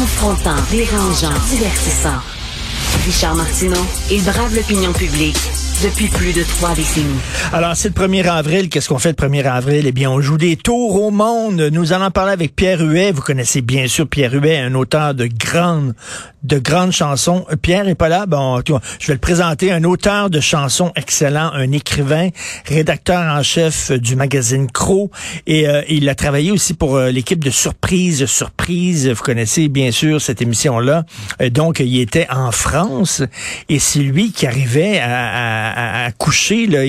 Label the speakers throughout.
Speaker 1: Confrontant, dérangeant, divertissant. Richard Martineau, il brave l'opinion publique depuis plus de trois décennies.
Speaker 2: Alors, c'est le 1er avril. Qu'est-ce qu'on fait le 1er avril? Eh bien, on joue des tours au monde. Nous allons parler avec Pierre Huet. Vous connaissez bien sûr Pierre Huet, un auteur de grandes, de grandes chansons. Pierre est pas là. Bon, je vais le présenter. Un auteur de chansons excellent, un écrivain, rédacteur en chef du magazine Crow. Et euh, il a travaillé aussi pour euh, l'équipe de Surprise, Surprise. Vous connaissez bien sûr cette émission-là. Euh, donc, il était en France. Et c'est lui qui arrivait à à, coucher, là,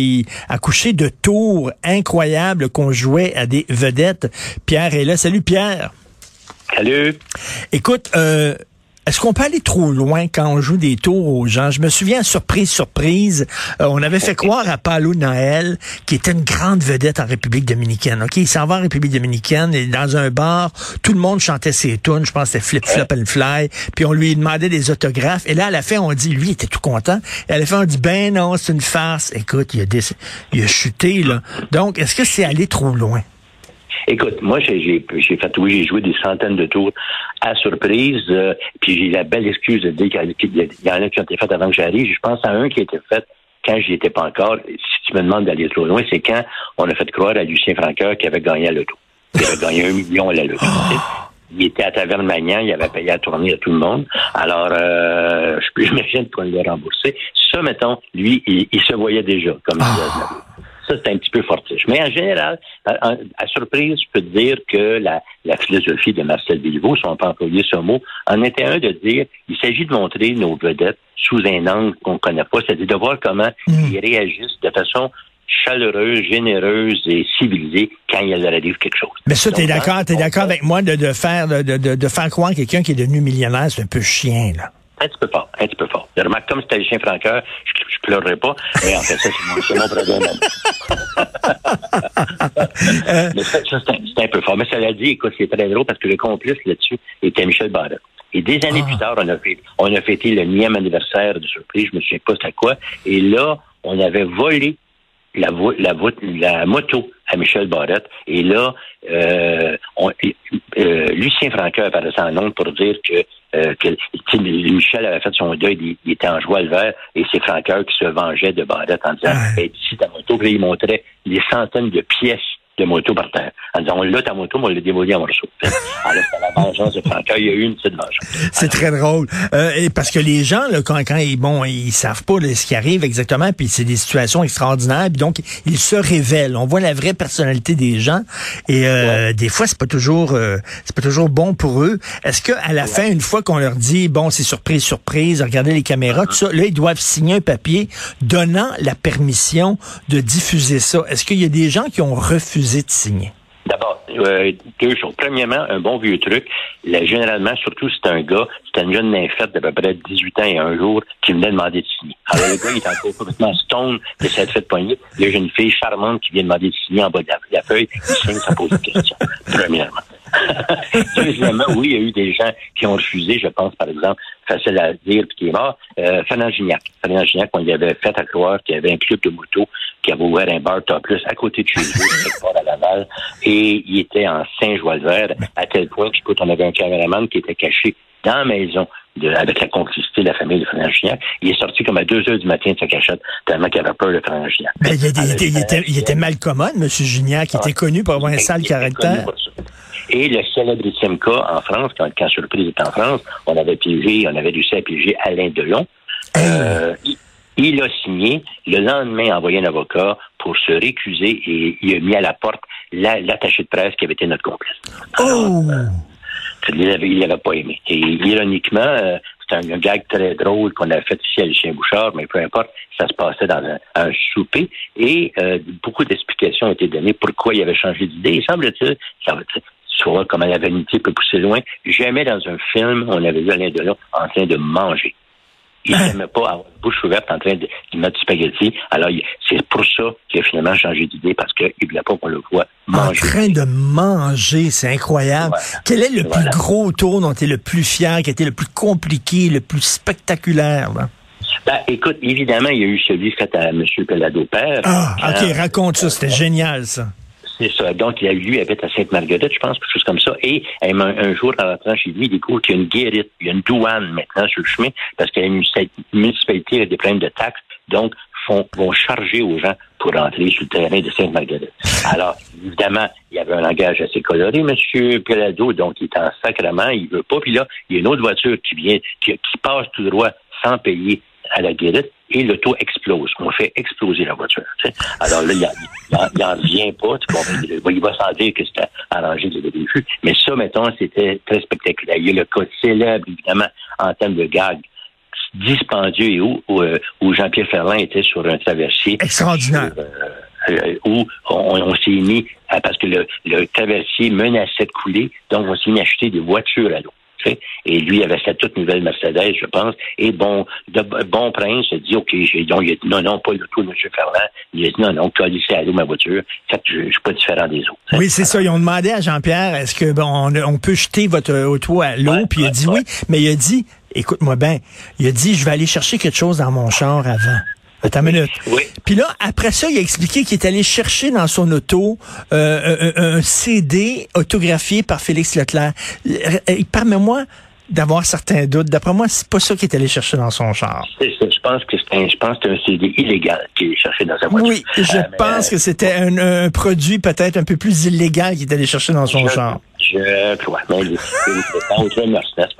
Speaker 2: à coucher de tours incroyables qu'on jouait à des vedettes. Pierre est là. Salut Pierre.
Speaker 3: Salut.
Speaker 2: Écoute, euh, est-ce qu'on peut aller trop loin quand on joue des tours aux gens? Je me souviens, surprise, surprise, euh, on avait fait croire à Paulo Noël, qui était une grande vedette en République dominicaine. OK, il s'en va en République dominicaine et dans un bar, tout le monde chantait ses tunes. Je pense que c'était Flip, Flop and Fly. Puis on lui demandait des autographes. Et là, à la fin, on dit, lui, il était tout content. Et à la fin, on dit, ben non, c'est une farce. Écoute, il a, il a chuté, là. Donc, est-ce que c'est aller trop loin?
Speaker 3: Écoute, moi, j'ai fait, oui, j'ai joué des centaines de tours à surprise, euh, puis j'ai la belle excuse de dire qu'il y, en a qui ont été faits avant que j'arrive. Je pense à un qui a été fait quand j'y étais pas encore. Si tu me demandes d'aller trop loin, c'est quand on a fait croire à Lucien Franqueur qui avait gagné à l'auto. Il avait gagné un million à la loto. Il était à Taverne Magnan, il avait payé à tourner à tout le monde. Alors, euh, je peux imaginer qu'on l'a remboursé. Ça, mettons, lui, il, se voyait déjà comme ah. Ça, c'est un petit peu fortiche. Mais en général, à, surprise, je peux te dire que la, philosophie de Marcel Bilbao, si on peut employer ce mot, en était un de dire il s'agit de montrer nos vedettes sous un angle qu'on ne connaît pas, c'est-à-dire de voir comment hmm. ils réagissent de façon chaleureuse, généreuse et civilisée quand il leur arrive quelque chose.
Speaker 2: Mais ça, tu es d'accord, t'es d'accord avec moi de, de faire de, de, de faire croire quelqu'un qui est devenu millionnaire, c'est un peu chien, là.
Speaker 3: Un petit peu fort, un petit peu. Je remarque, comme c'était le chien franqueur, je, je pleurerais pas, mais en fait, ça, c'est mon, mon, problème. mais ça, ça c'est un, peu fort. Mais ça l'a dit, écoute, c'est très drôle parce que le complice là-dessus était Michel Barrette. Et des années plus ah. tard, on a, fait, on a fêté le nième anniversaire de surprise, je me souviens pas c'était quoi, et là, on avait volé la, la, la moto à Michel Barrette. Et là, euh, on, euh, Lucien Franqueur apparaissait en nom pour dire que, euh, que Michel avait fait son deuil, il, était en joie le vert, et c'est Franqueur qui se vengeait de Barrette en disant hey, si ta moto, puis il montrait des centaines de pièces de moto par terre. On l'a ta moto, mais on l'a démoli en morceaux. Alors, c'est la vengeance de Franca. Il y a eu une petite vengeance.
Speaker 2: C'est très drôle. Euh, et parce que les gens, là, quand, quand ils, bon, ils savent pas ce qui arrive exactement, puis c'est des situations extraordinaires, puis donc ils se révèlent. On voit la vraie personnalité des gens, et euh, des fois c'est pas toujours, euh, c'est pas toujours bon pour eux. Est-ce que à la fin, une fois qu'on leur dit, bon, c'est surprise, surprise, regardez les caméras, tout ça, là ils doivent signer un papier donnant la permission de diffuser ça. Est-ce qu'il y a des gens qui ont refusé
Speaker 3: D'abord, euh, deux choses. Premièrement, un bon vieux truc. généralement, surtout c'est un gars, c'est une jeune nymphette d'à peu près 18 ans et un jour qui venait demander de signer. Alors, le gars, il est encore complètement stone de cette fête poignée. Y a une fille charmante qui vient demander de signer en bas de la, feuille. Il signe, ça pose une question. Premièrement. Deuxièmement, oui, il y a eu des gens qui ont refusé, je pense, par exemple, facile à dire, puis qui est mort, euh, Fernand Gignac. Fernand Gignac, on lui avait fait à croire qu'il y avait un club de moto qui avait ouvert un bar top plus à côté de chez part à Laval, et il était en Saint-Joie-le-Vert, à tel point qu'écoute, on avait un caméraman qui était caché dans la maison de, avec la complicité de la famille de Fernand Gignac. Il est sorti comme à 2 heures du matin de sa cachette, tellement qu'il avait peur de Fernand Gignac.
Speaker 2: Mais il, était, il, était, il, était, mal commode, M. Gignac, qui était connu pour avoir un sale caractère.
Speaker 3: Et le célébrissime cas en France, quand, quand Surprise est en France, on avait piégé, on avait réussi à piéger Alain Delon. Euh, il, a signé. Le lendemain, envoyé un avocat pour se récuser et il a mis à la porte l'attaché de presse qui avait été notre complice.
Speaker 2: oh!
Speaker 3: Il n'avait pas aimé. Et ironiquement, euh, c'est un, gag très drôle qu'on a fait ici à Lucien Bouchard, mais peu importe, ça se passait dans un, souper et euh, beaucoup d'explications ont été données pourquoi il avait changé d'idée. Il semble-t-il, ça, vois comment la vanité peut pousser loin. Jamais dans un film, on avait vu Alain Delon en train de manger. Il n'aimait pas avoir la bouche ouverte en train de, mettre du spaghetti. Alors, c'est pour ça qu'il a finalement changé d'idée, parce qu'il ne voulait pas qu'on le voit manger.
Speaker 2: En train de manger, c'est incroyable. Quel est le plus gros tour dont tu es le plus fier, qui a été le plus compliqué, le plus spectaculaire?
Speaker 3: Ben, écoute, évidemment, il y a eu celui fait à M. Pelado Père.
Speaker 2: Ah, OK, raconte ça, c'était génial, ça
Speaker 3: C'est ça. Donc, lui habite à Sainte-Marguerite, je pense, quelque chose comme ça. Et un, jour, en rentrant chez lui, il découvre qu'il y a une guérite, il y a une douane maintenant sur le chemin, parce que la municipalité a des problèmes de taxes. Donc, font, vont charger aux gens pour rentrer sur le terrain de Sainte-Marguerite. Alors, évidemment, il y avait un langage assez coloré, M. Pelado, donc il est en sacrement, il veut pas. Puis là, il y a une autre voiture qui vient, qui, passe tout droit sans payer à la guérite et l'auto explose. On fait exploser la voiture. Alors là, il n'en revient pas. Il va sans dire que c'était arrangé dès le début. Mais ça, mettons, c'était très spectaculaire. Il y a le cas célèbre, évidemment, en termes de gag, dispendieux et où, où, euh, Jean-Pierre Ferland était sur un traversier.
Speaker 2: Extraordinaire.
Speaker 3: Euh, euh, où on, s'est mis, parce que le, le, traversier menaçait de couler, donc on s'est mis à acheter des voitures à l'eau. Et lui avait sa toute nouvelle Mercedes, je pense. Et bon, de, bon prince a dit, OK, j'ai, donc, il a dit, non, non, pas le tout, M. Ferland. Il a dit, non, non, colissé à l'eau ma voiture. Fait je, ne suis pas différent des autres.
Speaker 2: Oui, c'est ça. Ils ont demandé à Jean-Pierre, est-ce que bon, on, peut jeter votre auto à l'eau? puis il a dit oui. Mais il a dit, écoute-moi bien, il a dit, je vais aller chercher quelque chose dans mon char avant. Attends une minute.
Speaker 3: Oui.
Speaker 2: Puis là, après ça, il a expliqué qu'il est allé chercher dans son auto euh, un, CD autographié par Félix Leclerc. Permets-moi d'avoir certains doutes. D'après moi, c'est pas ça qu'il est allé chercher dans son char.
Speaker 3: C'est ça. Je pense que c'est un, je pense que un CD illégal qu'il est cherché dans sa voiture.
Speaker 2: Oui, je euh, pense que c'était un, un, produit peut-être un peu plus illégal qu'il est allé chercher dans son char.
Speaker 3: Je crois. Mais les,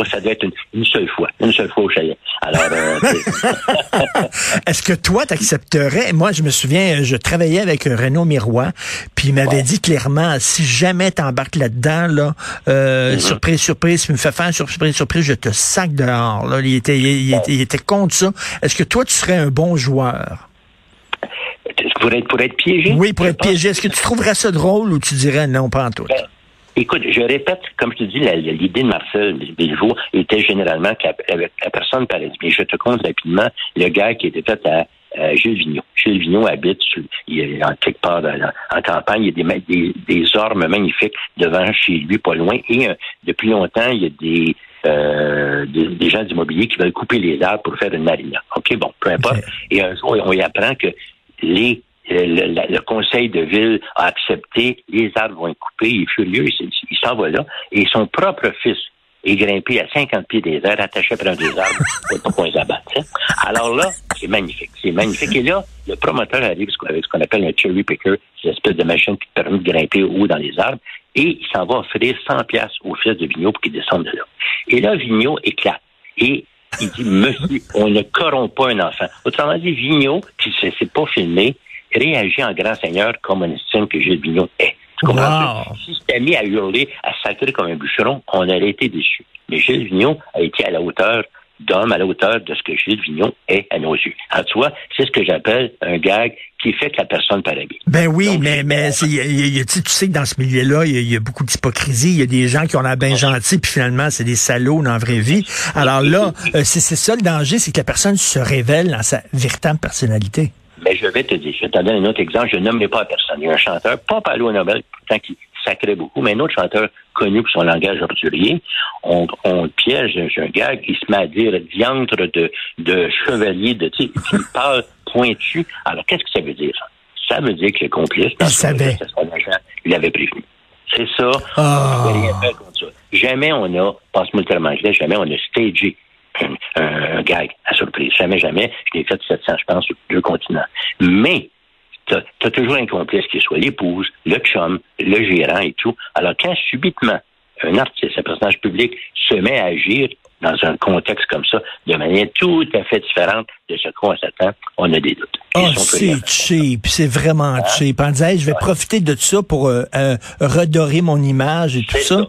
Speaker 3: ça doit être une, seule fois. Une seule fois au chalet. Alors, euh,
Speaker 2: Est-ce que toi, t'accepterais? Moi, je me souviens, je travaillais avec Renaud Miroir, puis il m'avait dit clairement, si jamais t'embarques là-dedans, là, euh, mm-hmm. surprise, surprise, tu me fais faire surprise, surprise, je te sac dehors. Là. Il, était, il, était, il était contre ça. Est-ce que toi, tu serais un bon joueur?
Speaker 3: Pour être, pour être piégé?
Speaker 2: Oui, pour être piégé. Est-ce que tu trouverais ça drôle ou tu dirais non, pas en tout? Ben,
Speaker 3: Écoute, je répète, comme je te dis, l'idée de Marcel Béliveau était généralement que la, personne parlait. Mais je te compte rapidement le gars qui était fait à, Gilles Vigneault. Gilles Vigneault habite il est en quelque part en campagne. Il y a des, des, ormes magnifiques devant chez lui, pas loin. Et euh, depuis longtemps, il y a des, euh, des, gens d'immobilier qui veulent couper les arbres pour faire une marina. OK, bon, peu importe. Et un jour, on y apprend que les le, conseil de ville a accepté, les arbres vont être coupés, il est furieux, il, s'en va là, et son propre fils est grimpé à 50 pieds des airs, attaché près des arbres, pour pas qu'on les abatte. Hein. Alors là, c'est magnifique, c'est magnifique. Et là, le promoteur arrive avec ce qu'on appelle un cherry picker, cette espèce de machine qui permet de grimper haut dans les arbres, et il s'en va offrir 100 pièces au fils de Vigneault pour qu'il descende de là. Et là, Vigneault éclate. Et il dit, monsieur, on ne corrompt pas un enfant. Autrement dit, Vigneault, qui ne s'est pas filmé, réagit en grand seigneur comme on estime que Gilles Vigneault est. Tu comprends? Si c'était mis à hurler, à sacrer comme un bûcheron, on aurait été déçus. Mais Gilles Vigneault a été à la hauteur d'homme, à la hauteur de ce que Gilles Vigneault est à nos yeux. En toi, c'est ce que j'appelle un gag qui fait que la personne paraît bien.
Speaker 2: Ben oui, mais, mais tu sais que dans ce milieu-là, il y, a beaucoup d'hypocrisie. Il y a des gens qui ont l'air bien gentils, puis finalement, c'est des salauds dans la vraie vie. Alors là, euh, c'est ça le danger, c'est que la personne se révèle dans sa véritable personnalité.
Speaker 3: Mais je vais te dire, je vais te donner un autre exemple, je ne nommerai pas personne. Il y a un chanteur, pas Palo Nobel, pourtant qui sacrait beaucoup, mais un autre chanteur connu pour son langage ordurier. On, on piège un gars qui se met à dire diantre de, de chevalier, de, tu sais, qui parle pointu. Alors, qu'est-ce que ça veut dire? Ça veut dire que le complice,
Speaker 2: il savait.
Speaker 3: il avait prévenu. C'est ça.
Speaker 2: Oh.
Speaker 3: Jamais on a, passe-moi le terme anglais, jamais on a stagé un, gag à surprise. Jamais, jamais. Je l'ai fait 700, je pense, sur deux continents. Mais, tu as, toujours un complice qui soit l'épouse, le chum, le gérant et tout. Alors, quand subitement, un artiste, un personnage public se met à agir dans un contexte comme ça, de manière tout à fait différente de ce qu'on s'attend, on a des doutes.
Speaker 2: Oh, c'est cheap, c'est vraiment hein? cheap. On disait, je vais profiter de ça pour euh, euh, redorer mon image et tout ça.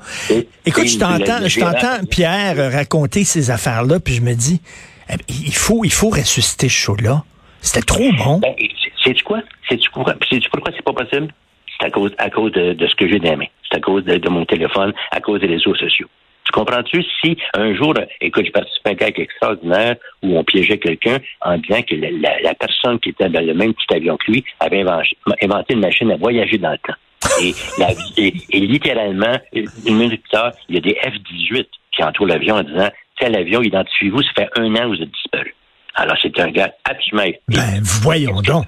Speaker 2: Écoute, je t'entends, je t'entends Pierre raconter ces affaires-là, puis je me dis, eh, il faut, il faut ressusciter ce show-là. C'était trop bon.
Speaker 3: Ben, sais-tu quoi? Pourquoi, pourquoi c'est pas possible? C'est à cause, à cause de, ce que j'ai dans C'est à cause de mon téléphone, à cause des réseaux sociaux. Tu comprends-tu? Si un jour, écoute, je participé à un cas extraordinaire où on piégeait quelqu'un en disant que la, personne qui était dans le même petit avion que lui avait inventé, une machine à voyager dans le temps. Et, et, littéralement, une minute plus tard, il y a des F-18 qui entourent l'avion en disant tel avion, identifiez-vous, ça fait un an que vous êtes disparu. Alors, c'est un gars absolument.
Speaker 2: Ben, voyons donc.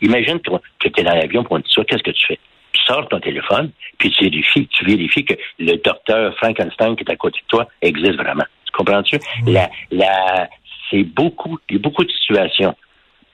Speaker 3: Imagine que, tu es dans l'avion pour un ça, qu'est-ce que tu fais? Tu sors ton téléphone, puis tu vérifies, tu vérifies que le docteur Frankenstein qui est à côté de toi existe vraiment. Tu comprends-tu? La, la, c'est beaucoup, il y a beaucoup de situations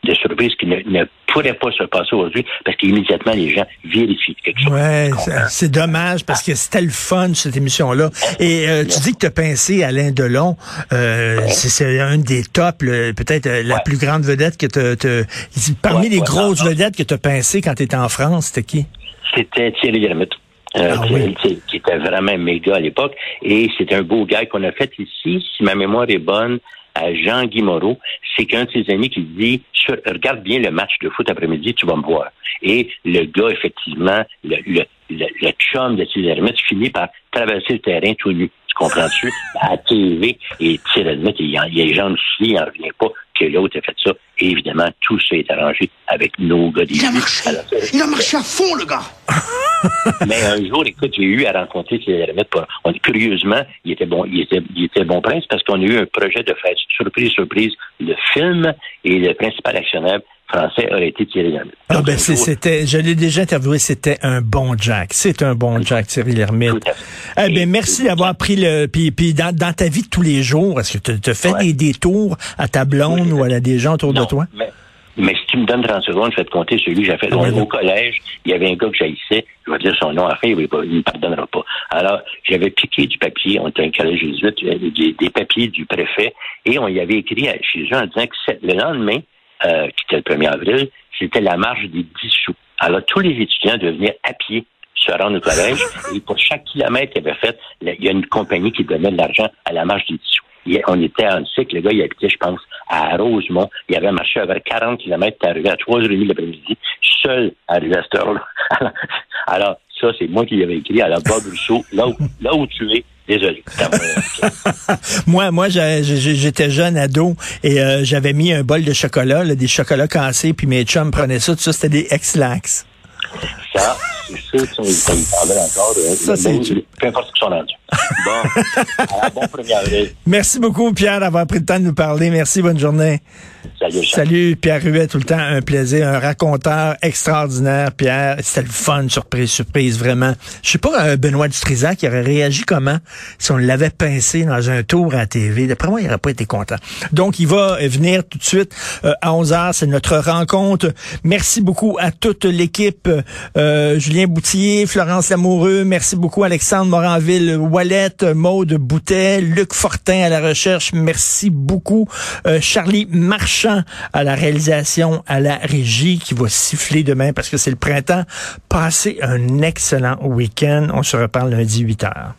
Speaker 3: de surprises qui ne, ne pourraient pas se passer aujourd'hui parce qu'immédiatement les gens vérifient quelque chose.
Speaker 2: Ouais, c'est dommage parce que c'était le fun cette émission-là. Et euh, tu dis que tu as pincé Alain Delon. Euh, C'est un des tops, peut-être euh, la plus grande vedette que tu Parmi les grosses vedettes que tu as pincé quand tu étais en France, c'était qui?
Speaker 3: C'était Thierry Lhermitte. Euh, ah qui, était vraiment méga à l'époque. Et c'est un beau gars qu'on a fait ici, si ma mémoire est bonne, à Jean-Guy Moreau, c'est qu'un de ses amis qui dit regarde bien le match de foot après-midi, tu vas me voir. Et le gars, effectivement, le, le, le, chum de Thierry finit par traverser le terrain tout nu. Tu comprends-tu? à TV, et Thierry il, y a les gens aussi, il n'en revient pas que l'autre ait fait ça. Et évidemment, tout ça est arrangé avec nos gars
Speaker 4: Il a marché. il a marché à fond, le gars.
Speaker 3: Mais un jour, écoute, j'ai eu à rencontrer Thierry On, curieusement, il était bon, il était, il était bon prince parce qu'on a eu un projet de faire surprise, surprise, le film et le principal actionnaire français aurait été Thierry Lhermitte.
Speaker 2: Ah ben c'était, je l'ai déjà interviewé, c'était un bon Jack. C'est un bon Jack, Thierry Lhermitte. Eh ben merci d'avoir pris le, puis, puis dans, dans, ta vie de tous les jours, est-ce que tu as fait des détours à ta blonde ou à des gens autour de toi?
Speaker 3: Mais, si tu me donnes 30 secondes, je vais te compter celui que j'ai fait. Ah au collège, il y avait un gars que j'haïssais, je vais dire son nom, après, il ne me pardonnera pas. Alors, j'avais piqué du papier, on était un collège jésuite, des, des papiers du préfet, et on y avait écrit chez eux en disant que le lendemain, euh, qui était le 1er avril, c'était la marche des 10 sous. Alors, tous les étudiants devaient venir à pied se rendre au collège. Et pour chaque kilomètre qu'il avait fait, il y a une compagnie qui donnait de l'argent à la marche des 10 sous. on était en cycle, le gars, il habitait, je pense, à Rosemont. Il avait marché à 40 km, il arrivé à 3h30 l'après-midi, seul à cette. Alors, ça, c'est moi qui l'avais écrit la Bob Rousseau, là où, là où tu es, Désolé.
Speaker 2: moi, moi, j'étais jeune ado et euh, j'avais mis un bol de chocolat, des chocolats cassés, puis mes chums prenaient ça. Tout ça, c'était des ex-lax.
Speaker 3: Ça, c'est sûr qu'ils parlaient encore. Euh, ça, c'est Peu importe ce qu'ils sont rendus. Bon, à bon 1
Speaker 2: Merci beaucoup, Pierre, d'avoir pris le temps de nous parler. Merci, bonne journée.
Speaker 3: Salut,
Speaker 2: Salut, Pierre Ruet, tout le temps un plaisir, un raconteur extraordinaire, Pierre. C'était le fun, surprise, surprise, vraiment. Je sais pas, euh, Benoît Dutrisac qui aurait réagi comment si on l'avait pincé dans un tour à la TV. D'après moi, il n'aurait pas été content. Donc, il va venir tout de suite euh, à 11h. C'est notre rencontre. Merci beaucoup à toute l'équipe. Euh, Julien Boutillier, Florence Lamoureux. Merci beaucoup, Alexandre Moranville, Maude Boutet, Luc Fortin à la recherche. Merci beaucoup. Charlie Marchand à la réalisation, à la régie qui va siffler demain parce que c'est le printemps. Passez un excellent week-end. On se reparle lundi 8 heures.